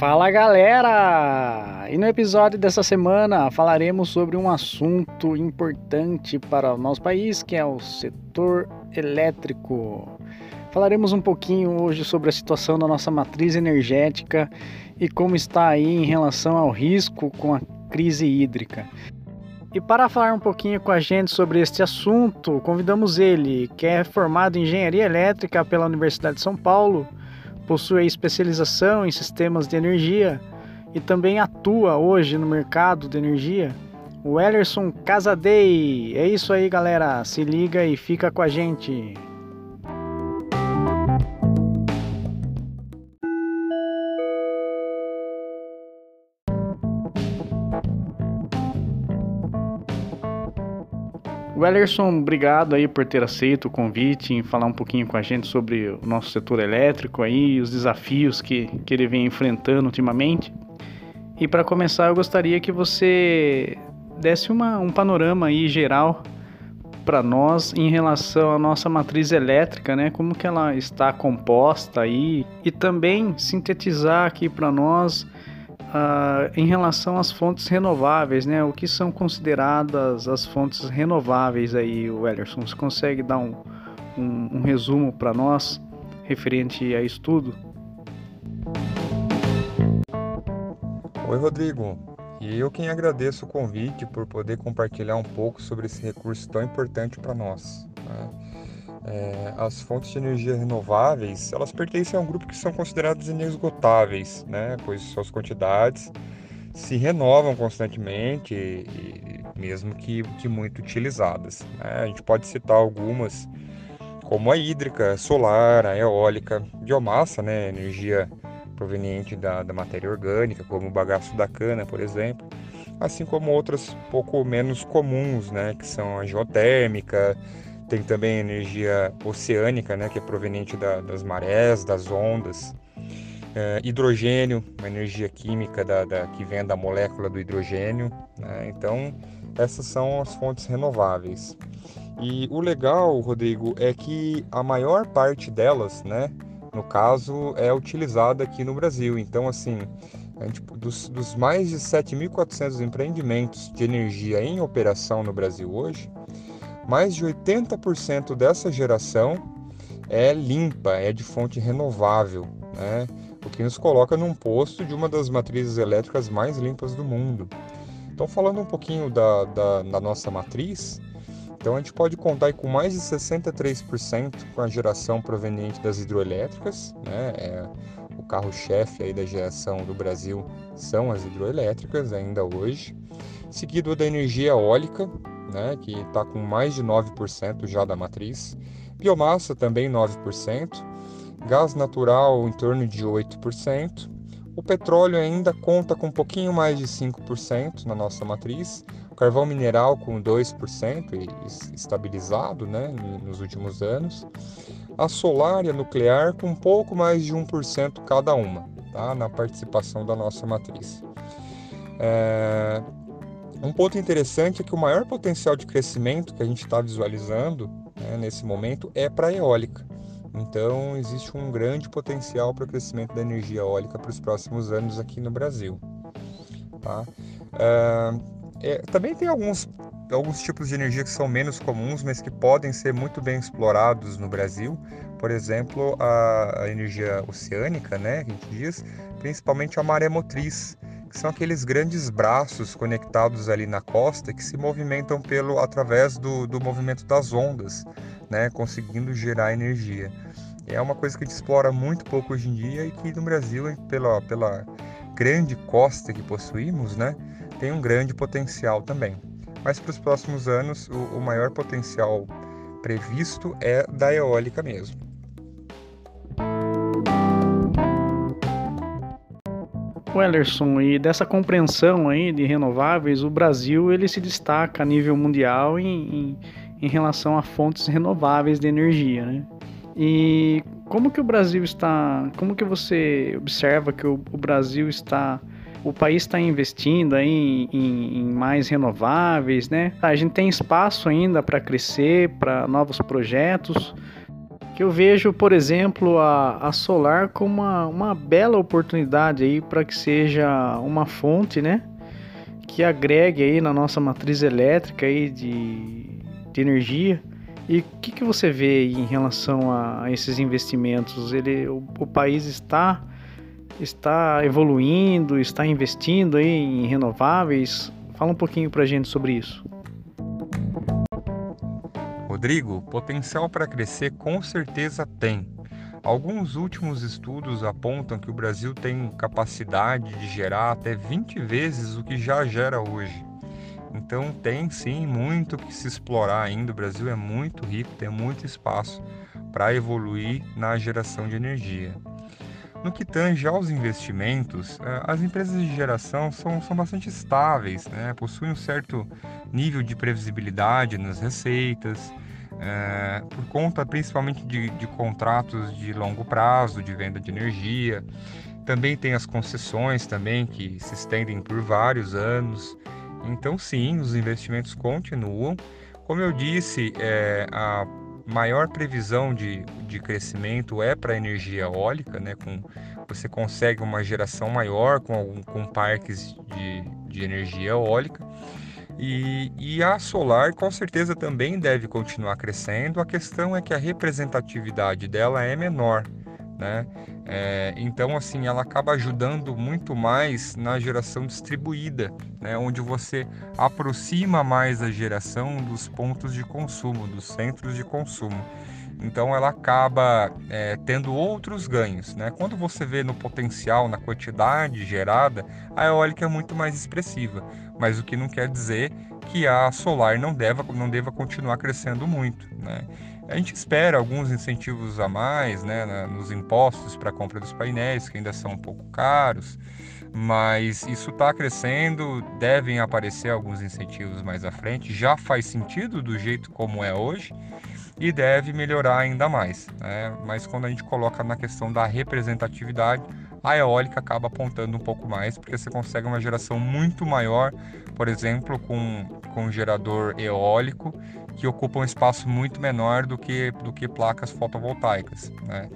Fala galera! E no episódio dessa semana falaremos sobre um assunto importante para o nosso país, que é o setor elétrico. Falaremos um pouquinho hoje sobre a situação da nossa matriz energética e como está aí em relação ao risco com a crise hídrica. E para falar um pouquinho com a gente sobre este assunto, convidamos ele, que é formado em Engenharia Elétrica pela Universidade de São Paulo possui especialização em sistemas de energia e também atua hoje no mercado de energia. O Ellerson Casadei. É isso aí, galera. Se liga e fica com a gente. Wellerson, obrigado aí por ter aceito o convite em falar um pouquinho com a gente sobre o nosso setor elétrico aí, os desafios que, que ele vem enfrentando ultimamente. E para começar, eu gostaria que você desse uma, um panorama aí geral para nós em relação à nossa matriz elétrica, né? Como que ela está composta aí e também sintetizar aqui para nós Em relação às fontes renováveis, né? O que são consideradas as fontes renováveis aí, o Ellerson? Você consegue dar um, um, um resumo para nós referente a isso tudo? Oi, Rodrigo. E eu quem agradeço o convite por poder compartilhar um pouco sobre esse recurso tão importante para nós. Né? É, as fontes de energia renováveis, elas pertencem a um grupo que são consideradas inesgotáveis, né? pois suas quantidades se renovam constantemente, e, mesmo que, que muito utilizadas. Né? A gente pode citar algumas, como a hídrica, solar, a eólica, biomassa, né? energia proveniente da, da matéria orgânica, como o bagaço da cana, por exemplo, assim como outras pouco menos comuns, né? que são a geotérmica, tem também energia oceânica, né, que é proveniente da, das marés, das ondas. É, hidrogênio, uma energia química da, da, que vem da molécula do hidrogênio. Né? Então, essas são as fontes renováveis. E o legal, Rodrigo, é que a maior parte delas, né, no caso, é utilizada aqui no Brasil. Então, assim, gente, dos, dos mais de 7.400 empreendimentos de energia em operação no Brasil hoje, mais de 80% dessa geração é limpa, é de fonte renovável, né? o que nos coloca num posto de uma das matrizes elétricas mais limpas do mundo. Então, falando um pouquinho da, da, da nossa matriz, então a gente pode contar com mais de 63% com a geração proveniente das hidroelétricas, né? É, o carro-chefe aí da geração do Brasil são as hidroelétricas ainda hoje, seguido da energia eólica, né, que está com mais de 9% já da matriz, biomassa também 9%, gás natural em torno de 8%, o petróleo ainda conta com um pouquinho mais de 5% na nossa matriz, o carvão mineral com 2% estabilizado né, nos últimos anos, a solar e a nuclear com um pouco mais de 1% cada uma tá, na participação da nossa matriz. É, um ponto interessante é que o maior potencial de crescimento que a gente está visualizando né, nesse momento é para a eólica. Então, existe um grande potencial para o crescimento da energia eólica para os próximos anos aqui no Brasil. Tá? Uh, é, também tem alguns, alguns tipos de energia que são menos comuns, mas que podem ser muito bem explorados no Brasil. Por exemplo, a, a energia oceânica, né, que a gente diz, principalmente a maré motriz, que são aqueles grandes braços conectados ali na costa que se movimentam pelo através do, do movimento das ondas, né, conseguindo gerar energia. É uma coisa que a gente explora muito pouco hoje em dia e que no Brasil, pela, pela grande costa que possuímos, né, tem um grande potencial também. Mas para os próximos anos, o, o maior potencial previsto é da eólica mesmo. Wellerson, e dessa compreensão aí de renováveis, o Brasil ele se destaca a nível mundial em, em, em relação a fontes renováveis de energia, né? E como que o Brasil está, como que você observa que o, o Brasil está, o país está investindo aí em, em, mais renováveis, né? A gente tem espaço ainda para crescer, para novos projetos. Que eu vejo, por exemplo, a, a solar como uma, uma bela oportunidade aí para que seja uma fonte, né, que agregue aí na nossa matriz elétrica aí de, de energia. E o que, que você vê em relação a, a esses investimentos? Ele, o, o país está está evoluindo, está investindo aí em renováveis? Fala um pouquinho para gente sobre isso. Rodrigo, potencial para crescer com certeza tem. Alguns últimos estudos apontam que o Brasil tem capacidade de gerar até 20 vezes o que já gera hoje. Então tem sim muito que se explorar ainda. O Brasil é muito rico, tem muito espaço para evoluir na geração de energia. No que tange aos investimentos, eh, as empresas de geração são, são bastante estáveis, né? possuem um certo nível de previsibilidade nas receitas, é, por conta principalmente de, de, contratos de longo prazo de venda de energia. Também tem as concessões também que se estendem por vários anos. Então sim, os investimentos continuam. Como eu disse, é, a maior previsão de, de crescimento é para a energia eólica, né? Com, você consegue uma geração maior com, com parques de, de energia eólica. E, e, a solar com certeza também deve continuar crescendo. A questão é que a representatividade dela é menor, né? É, então, assim, ela acaba ajudando muito mais na geração distribuída, né? Onde você aproxima mais a geração dos pontos de consumo, dos centros de consumo. Então ela acaba é, tendo outros ganhos. Né? Quando você vê no potencial, na quantidade gerada, a eólica é muito mais expressiva. Mas o que não quer dizer que a solar não deva, não deva continuar crescendo muito. Né? A gente espera alguns incentivos a mais né, nos impostos para a compra dos painéis, que ainda são um pouco caros, mas isso está crescendo, devem aparecer alguns incentivos mais à frente, já faz sentido do jeito como é hoje e deve melhorar ainda mais. Né? Mas quando a gente coloca na questão da representatividade, a eólica acaba apontando um pouco mais, porque você consegue uma geração muito maior, por exemplo, com, com um gerador eólico que ocupa um espaço muito menor do que, do que placas fotovoltaicas. Né?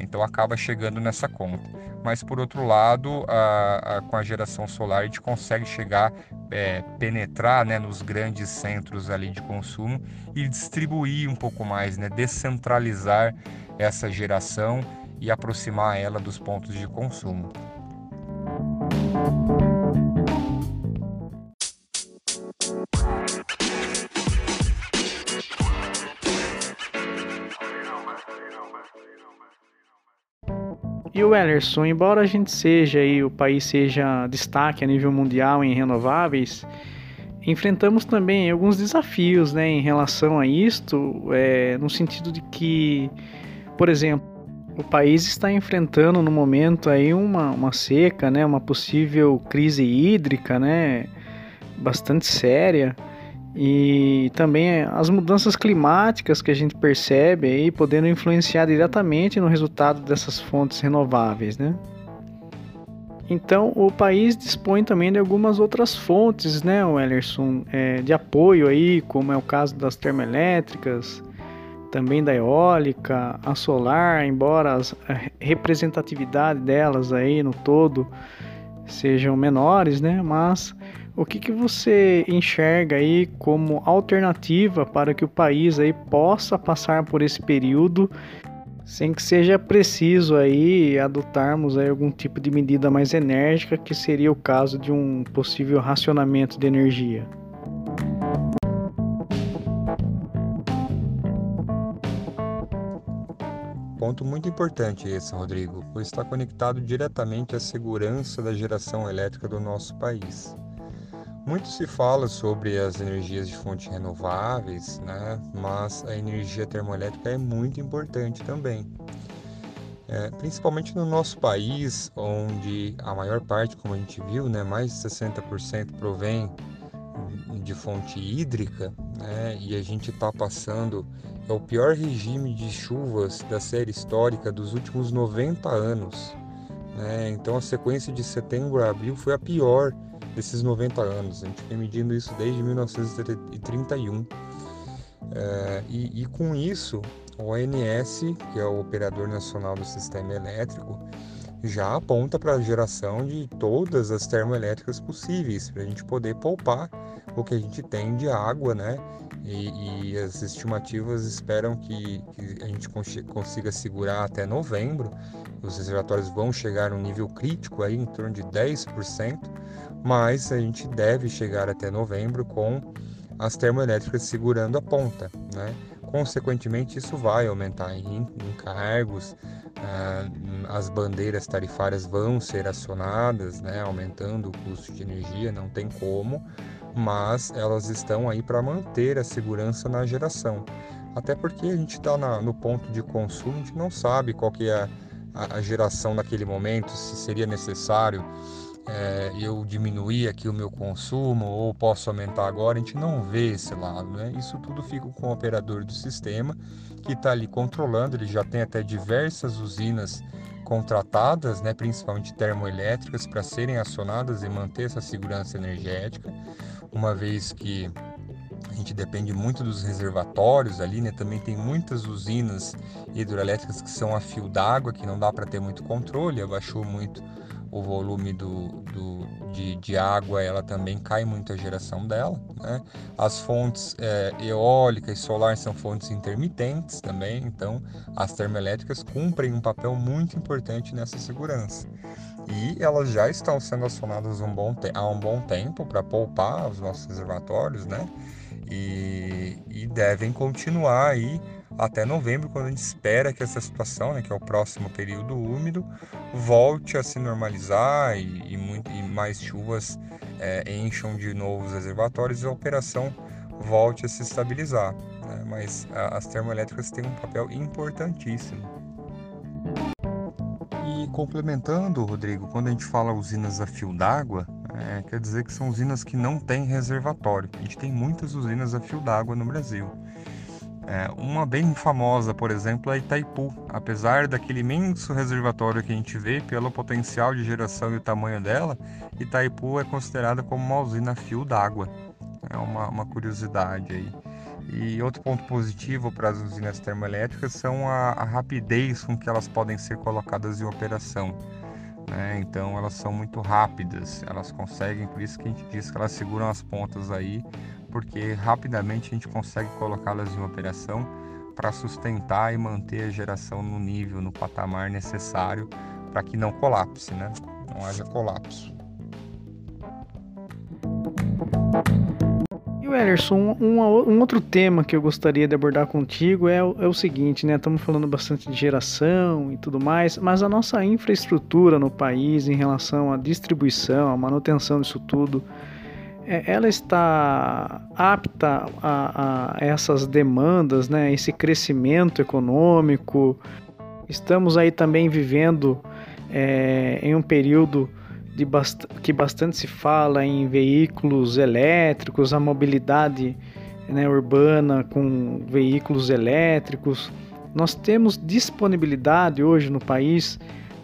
Então acaba chegando nessa conta. Mas por outro lado, a, a, com a geração solar a gente consegue chegar, é, penetrar né, nos grandes centros ali de consumo e distribuir um pouco mais, né, descentralizar essa geração e aproximar ela dos pontos de consumo. E o Ellerson, embora a gente seja e o país seja destaque a nível mundial em renováveis, enfrentamos também alguns desafios né, em relação a isto, é, no sentido de que, por exemplo, o país está enfrentando no momento aí uma, uma seca, né, uma possível crise hídrica, né, bastante séria e também as mudanças climáticas que a gente percebe aí podendo influenciar diretamente no resultado dessas fontes renováveis, né? Então, o país dispõe também de algumas outras fontes, né, Wellerson, é, de apoio aí, como é o caso das termoelétricas, também da eólica, a solar, embora a representatividade delas aí no todo sejam menores, né, mas o que, que você enxerga aí como alternativa para que o país aí possa passar por esse período sem que seja preciso aí adotarmos aí algum tipo de medida mais enérgica, que seria o caso de um possível racionamento de energia? Ponto muito importante esse, Rodrigo, pois está conectado diretamente à segurança da geração elétrica do nosso país. Muito se fala sobre as energias de fontes renováveis, né? mas a energia termoelétrica é muito importante também. É, principalmente no nosso país, onde a maior parte, como a gente viu, né, mais de 60% provém de fonte hídrica, né, e a gente está passando é o pior regime de chuvas da série histórica dos últimos 90 anos. Né, então a sequência de setembro a abril foi a pior desses 90 anos. A gente vem medindo isso desde 1931. É, e, e, com isso, o ONS, que é o Operador Nacional do Sistema Elétrico, já aponta para a geração de todas as termoelétricas possíveis, para a gente poder poupar o que a gente tem de água, né? E, e as estimativas esperam que, que a gente consiga segurar até novembro. Os reservatórios vão chegar no nível crítico aí em torno de 10%, mas a gente deve chegar até novembro com as termoelétricas segurando a ponta, né? Consequentemente, isso vai aumentar em encargos, ah, as bandeiras tarifárias vão ser acionadas, né, aumentando o custo de energia, não tem como, mas elas estão aí para manter a segurança na geração. Até porque a gente está no ponto de consumo, a gente não sabe qual que é a, a geração naquele momento, se seria necessário é, eu diminuir aqui o meu consumo ou posso aumentar agora, a gente não vê esse lado, né? Isso tudo fica com o operador do sistema que está ali controlando, ele já tem até diversas usinas contratadas, né, principalmente termoelétricas, para serem acionadas e manter essa segurança energética, uma vez que a gente depende muito dos reservatórios ali, né? Também tem muitas usinas hidroelétricas que são a fio d'água, que não dá para ter muito controle, abaixou muito o volume do, do de, de, água ela também cai muito a geração dela. Né? As fontes é, eólica e solar são fontes intermitentes também, então as termoelétricas cumprem um papel muito importante nessa segurança. E elas já estão sendo acionadas um bom há um bom tempo para poupar os nossos reservatórios, né? E, e devem continuar aí até novembro, quando a gente espera que essa situação, né, que é o próximo período úmido, volte a se normalizar e, e, muito, e mais chuvas é, encham de novo os reservatórios e a operação volte a se estabilizar. Né? Mas a, as termoelétricas têm um papel importantíssimo. E complementando, Rodrigo, quando a gente fala usinas a fio d'água, é, quer dizer que são usinas que não têm reservatório. A gente tem muitas usinas a fio d'água no Brasil. É, uma bem famosa, por exemplo, é Itaipu. Apesar daquele imenso reservatório que a gente vê, pelo potencial de geração e o tamanho dela, Itaipu é considerada como uma usina fio d'água. É uma, uma curiosidade aí. E outro ponto positivo para as usinas termoelétricas são a, a rapidez com que elas podem ser colocadas em operação. Né? Então elas são muito rápidas, elas conseguem, por isso que a gente diz que elas seguram as pontas aí porque rapidamente a gente consegue colocá-las em operação para sustentar e manter a geração no nível, no patamar necessário para que não colapse, né? Não haja colapso. E o um, um, outro tema que eu gostaria de abordar contigo é, é o seguinte, né? Estamos falando bastante de geração e tudo mais, mas a nossa infraestrutura no país em relação à distribuição, à manutenção disso tudo, ela está apta a, a, essas demandas, né, esse crescimento econômico. Estamos aí também vivendo é, em um período bast que bastante se fala em veículos elétricos, a mobilidade né, urbana com veículos elétricos. Nós temos disponibilidade hoje no país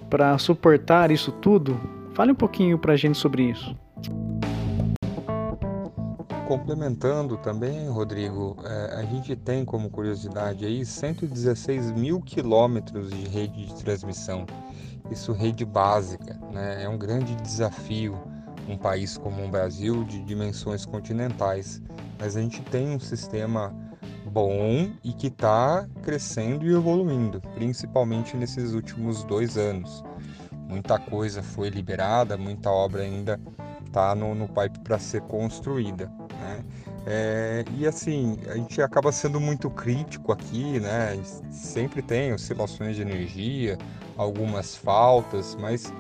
para suportar isso tudo? Fale um pouquinho para a gente sobre isso. Complementando também, Rodrigo, é, a gente tem como curiosidade aí 116 mil quilômetros de rede de transmissão. Isso rede básica, né? É um grande desafio um país como o Brasil de dimensões continentais. Mas a gente tem um sistema bom e que está crescendo e evoluindo, principalmente nesses últimos dois anos. Muita coisa foi liberada, muita obra ainda está no, no pipe para ser construída. É, e assim, a gente acaba sendo muito crítico aqui, né? Sempre tem oscilações de energia, algumas faltas, mas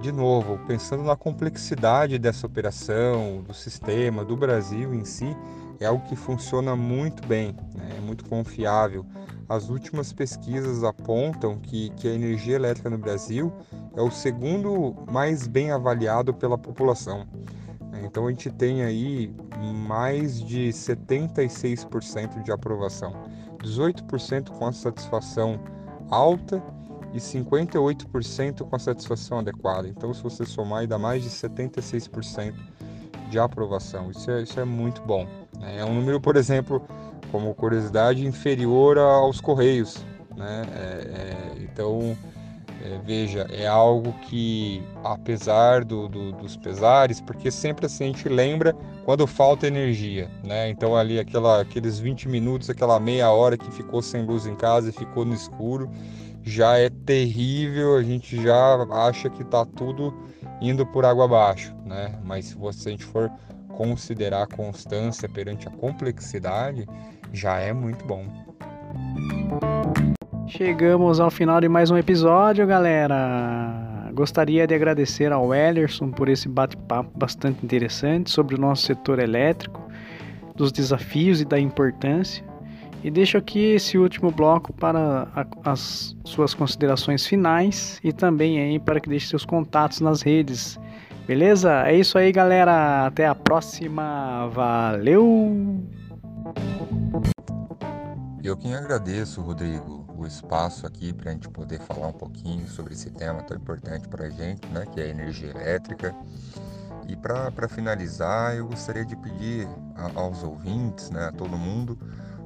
de novo, pensando na complexidade dessa operação, do sistema, do Brasil em si, é algo que funciona muito bem, né? é muito confiável. As últimas pesquisas apontam que, que a energia elétrica no Brasil é o segundo mais bem avaliado pela população. Então a gente tem aí mais de 76% de aprovação, 18% com a satisfação alta e 58% com a satisfação adequada. Então se você somar, dá mais de 76% de aprovação. Isso é, isso é muito bom. Né? É um número, por exemplo, como curiosidade, inferior aos Correios. Né? É, é, então, é, veja, é algo que, apesar do, do, dos pesares, porque sempre assim a gente lembra quando falta energia, né? Então ali aquela, aqueles 20 minutos, aquela meia hora que ficou sem luz em casa e ficou no escuro, já é terrível, a gente já acha que está tudo indo por água abaixo, né? Mas se você, a gente for considerar a constância perante a complexidade, já é muito bom. Chegamos ao final de mais um episódio, galera. Gostaria de agradecer ao Ellerson por esse bate-papo bastante interessante sobre o nosso setor elétrico, dos desafios e da importância. E deixo aqui esse último bloco para as suas considerações finais e também aí para que deixe seus contatos nas redes. Beleza? É isso aí, galera. Até a próxima. Valeu! Eu quem agradeço, Rodrigo, o espaço aqui para a gente poder falar um pouquinho sobre esse tema tão importante para a gente, né, que é a energia elétrica. E para finalizar, eu gostaria de pedir a, aos ouvintes, né, a todo mundo,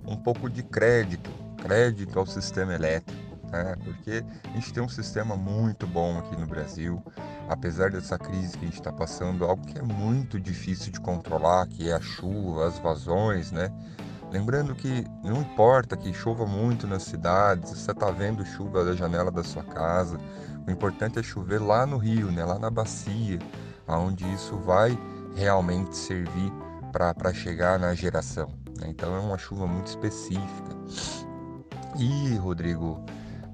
um pouco de crédito, crédito ao sistema elétrico, né? porque a gente tem um sistema muito bom aqui no Brasil, apesar dessa crise que a gente está passando, algo que é muito difícil de controlar, que é a chuva, as vazões, né? Lembrando que não importa que chova muito nas cidades, você está vendo chuva da janela da sua casa, o importante é chover lá no rio, né? lá na bacia, onde isso vai realmente servir para chegar na geração. Né? Então é uma chuva muito específica. E, Rodrigo,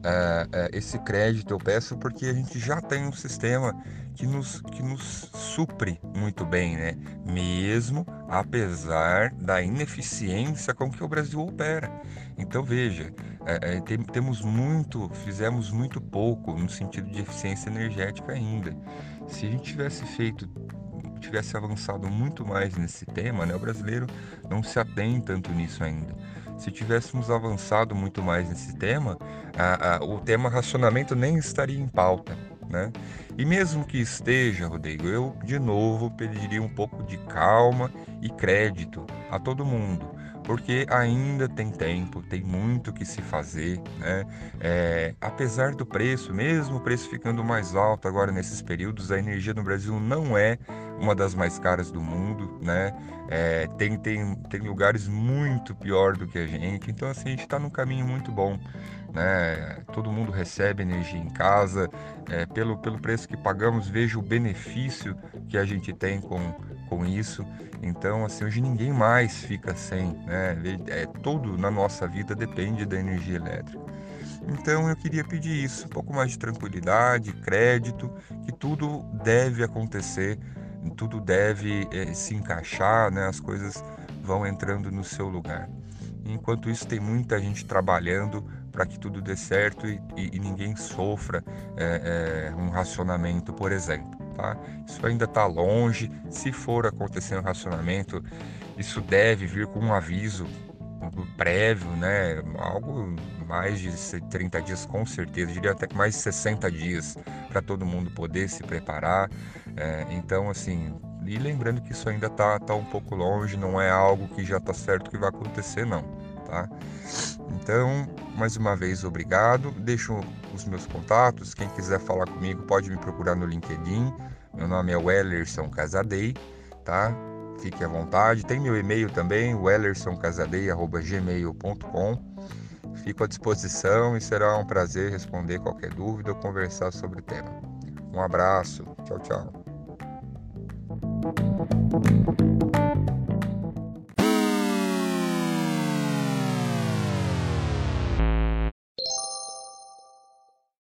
é, esse crédito eu peço porque a gente já tem um sistema que nos, que nos supre muito bem, né? mesmo apesar da ineficiência com que o Brasil opera. Então veja, é, tem, temos muito, fizemos muito pouco no sentido de eficiência energética ainda. Se a gente tivesse feito tivesse avançado muito mais nesse tema, né, o brasileiro não se atém tanto nisso ainda. Se tivéssemos avançado muito mais nesse tema, a, a, o tema racionamento nem estaria em pauta. Né? E mesmo que esteja, Rodrigo, eu de novo pediria um pouco de calma e crédito a todo mundo porque ainda tem tempo, tem muito que se fazer, né? É, apesar do preço, mesmo o preço ficando mais alto agora nesses períodos, a energia no Brasil não é uma das mais caras do mundo, né? É, tem, tem, tem lugares muito pior do que a gente, então assim, a gente está num caminho muito bom, né? Todo mundo recebe energia em casa, é, pelo, pelo preço que pagamos, veja o benefício que a gente tem com, com isso. Então, assim, hoje ninguém mais fica sem, né? É, tudo na nossa vida depende da energia elétrica. Então, eu queria pedir isso, um pouco mais de tranquilidade, crédito, que tudo deve acontecer, tudo deve é, se encaixar, né? As coisas vão entrando no seu lugar. Enquanto isso, tem muita gente trabalhando para que tudo dê certo e, e, e ninguém sofra é, é, um racionamento, por exemplo tá? Isso ainda está longe. Se for acontecer um racionamento, isso deve vir com um aviso prévio, né? Algo mais de 30 dias com certeza, diria até que mais de 60 dias para todo mundo poder se preparar. É, então, assim, e lembrando que isso ainda está tá um pouco longe, não é algo que já está certo que vai acontecer, não, tá? Então, mais uma vez, obrigado. Deixo os meus contatos. Quem quiser falar comigo pode me procurar no LinkedIn. Meu nome é Wellerson Casadei, tá? Fique à vontade. Tem meu e-mail também, wellersoncasadei.gmail.com. Fico à disposição e será um prazer responder qualquer dúvida ou conversar sobre o tema. Um abraço. Tchau, tchau.